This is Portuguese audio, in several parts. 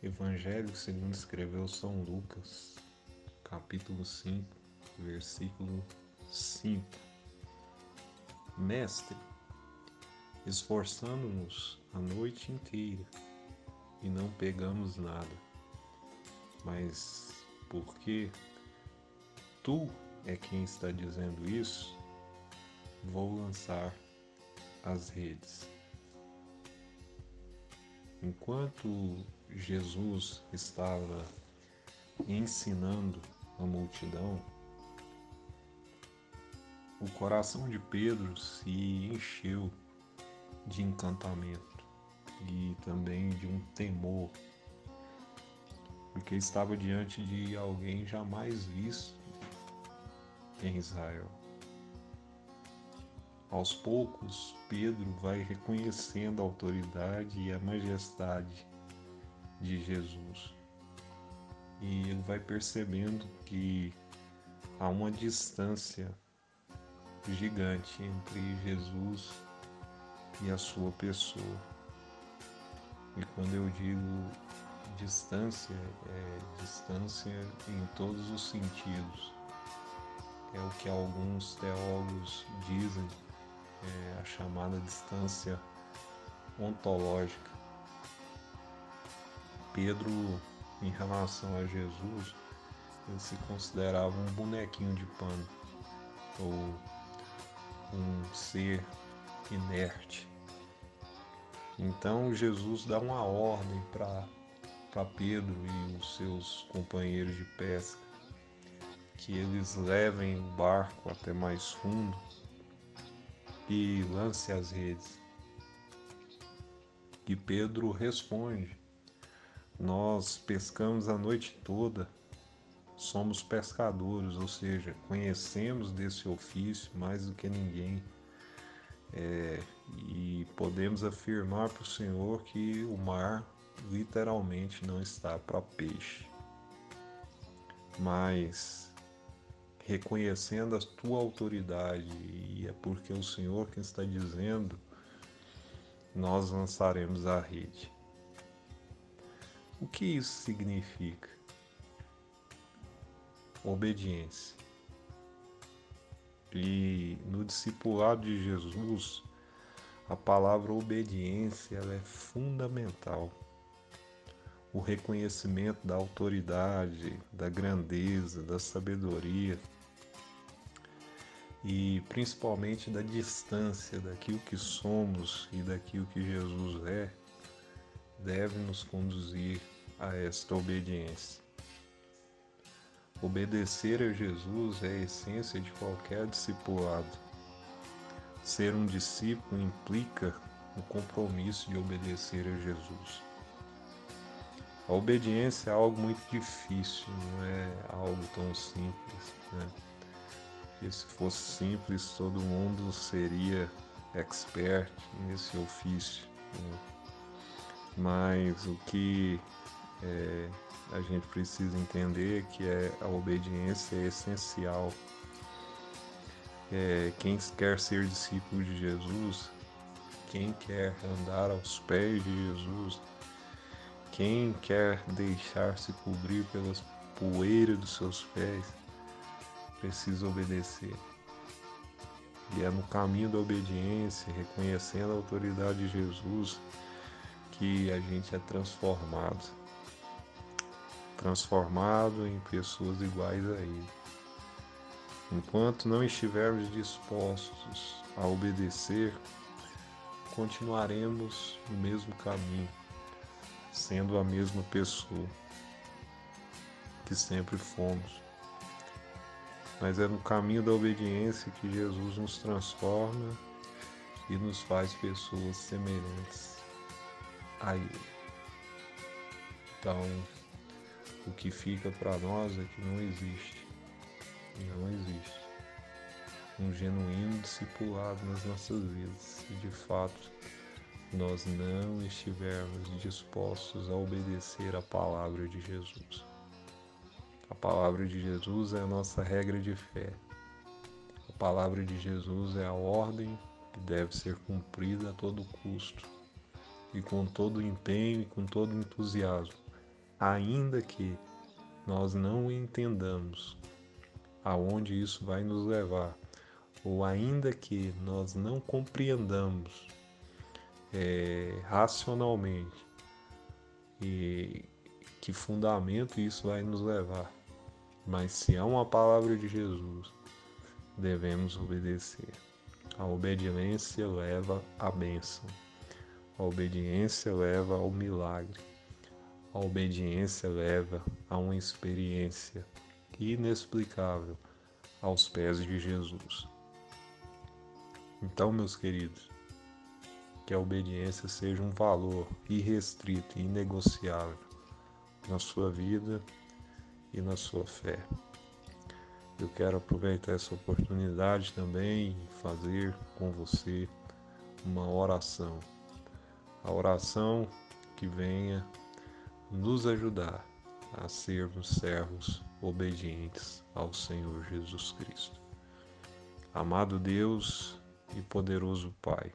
Evangelho segundo escreveu São Lucas, capítulo 5, versículo 5. Mestre, esforçando-nos a noite inteira e não pegamos nada, mas porque tu é quem está dizendo isso, vou lançar as redes. Enquanto Jesus estava ensinando a multidão, o coração de Pedro se encheu de encantamento e também de um temor, porque estava diante de alguém jamais visto em Israel. Aos poucos, Pedro vai reconhecendo a autoridade e a majestade de Jesus. E ele vai percebendo que há uma distância gigante entre Jesus e a sua pessoa. E quando eu digo distância, é distância em todos os sentidos. É o que alguns teólogos dizem é, a chamada distância ontológica. Pedro, em relação a Jesus, ele se considerava um bonequinho de pano ou um ser inerte. Então Jesus dá uma ordem para Pedro e os seus companheiros de pesca que eles levem o barco até mais fundo e lance as redes. E Pedro responde: Nós pescamos a noite toda, somos pescadores, ou seja, conhecemos desse ofício mais do que ninguém. É, e podemos afirmar para o Senhor que o mar literalmente não está para peixe. Mas reconhecendo a tua autoridade, e é porque o Senhor quem está dizendo, nós lançaremos a rede. O que isso significa? Obediência. E no discipulado de Jesus, a palavra obediência ela é fundamental. O reconhecimento da autoridade, da grandeza, da sabedoria, e principalmente da distância daquilo que somos e daquilo que Jesus é, deve nos conduzir a esta obediência. Obedecer a Jesus é a essência de qualquer discipulado. Ser um discípulo implica o compromisso de obedecer a Jesus. A obediência é algo muito difícil, não é algo tão simples. Né? Que se fosse simples todo mundo seria expert nesse ofício. Né? Mas o que é, a gente precisa entender é que é, a obediência é essencial. É, quem quer ser discípulo de Jesus, quem quer andar aos pés de Jesus, quem quer deixar-se cobrir pelas poeiras dos seus pés, precisa obedecer. E é no caminho da obediência, reconhecendo a autoridade de Jesus, que a gente é transformado. Transformado em pessoas iguais a Ele. Enquanto não estivermos dispostos a obedecer, continuaremos no mesmo caminho, sendo a mesma pessoa que sempre fomos mas é no caminho da obediência que Jesus nos transforma e nos faz pessoas semelhantes a Ele. Então, o que fica para nós é que não existe, não existe um genuíno discipulado nas nossas vidas, se de fato nós não estivermos dispostos a obedecer a palavra de Jesus. A palavra de Jesus é a nossa regra de fé. A palavra de Jesus é a ordem que deve ser cumprida a todo custo e com todo empenho e com todo entusiasmo, ainda que nós não entendamos aonde isso vai nos levar, ou ainda que nós não compreendamos é, racionalmente e que fundamento isso vai nos levar. Mas se é uma palavra de Jesus, devemos obedecer. A obediência leva à bênção. A obediência leva ao milagre. A obediência leva a uma experiência inexplicável aos pés de Jesus. Então, meus queridos, que a obediência seja um valor irrestrito e inegociável na sua vida e na sua fé. Eu quero aproveitar essa oportunidade também e fazer com você uma oração. A oração que venha nos ajudar a sermos servos obedientes ao Senhor Jesus Cristo. Amado Deus e poderoso Pai,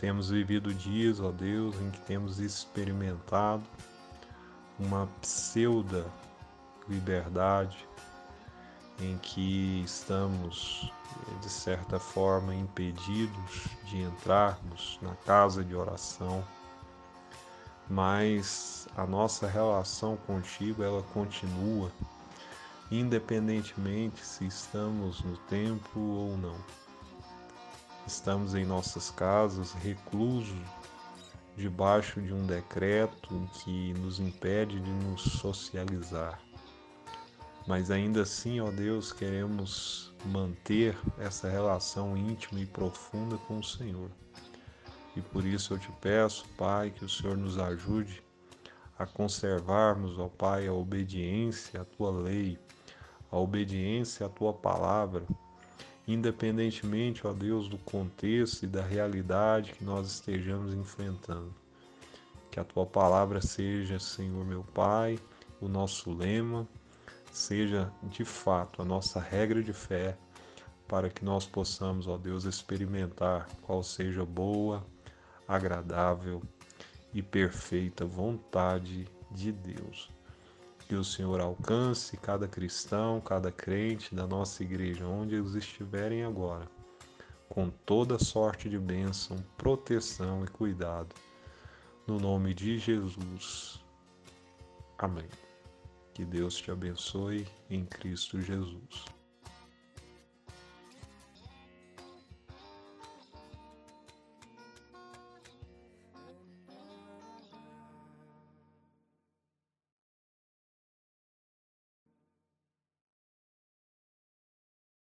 temos vivido dias, ó Deus, em que temos experimentado uma pseuda liberdade, em que estamos, de certa forma, impedidos de entrarmos na casa de oração, mas a nossa relação contigo ela continua, independentemente se estamos no templo ou não. Estamos em nossas casas, reclusos, debaixo de um decreto que nos impede de nos socializar. Mas ainda assim, ó Deus, queremos manter essa relação íntima e profunda com o Senhor. E por isso eu te peço, Pai, que o Senhor nos ajude a conservarmos, ó Pai, a obediência à tua lei, a obediência à tua palavra independentemente, ó Deus, do contexto e da realidade que nós estejamos enfrentando. Que a tua palavra seja, Senhor meu Pai, o nosso lema, seja de fato a nossa regra de fé, para que nós possamos, ó Deus, experimentar qual seja boa, agradável e perfeita vontade de Deus que o Senhor alcance cada cristão, cada crente da nossa igreja, onde eles estiverem agora, com toda sorte de bênção, proteção e cuidado. No nome de Jesus. Amém. Que Deus te abençoe em Cristo Jesus.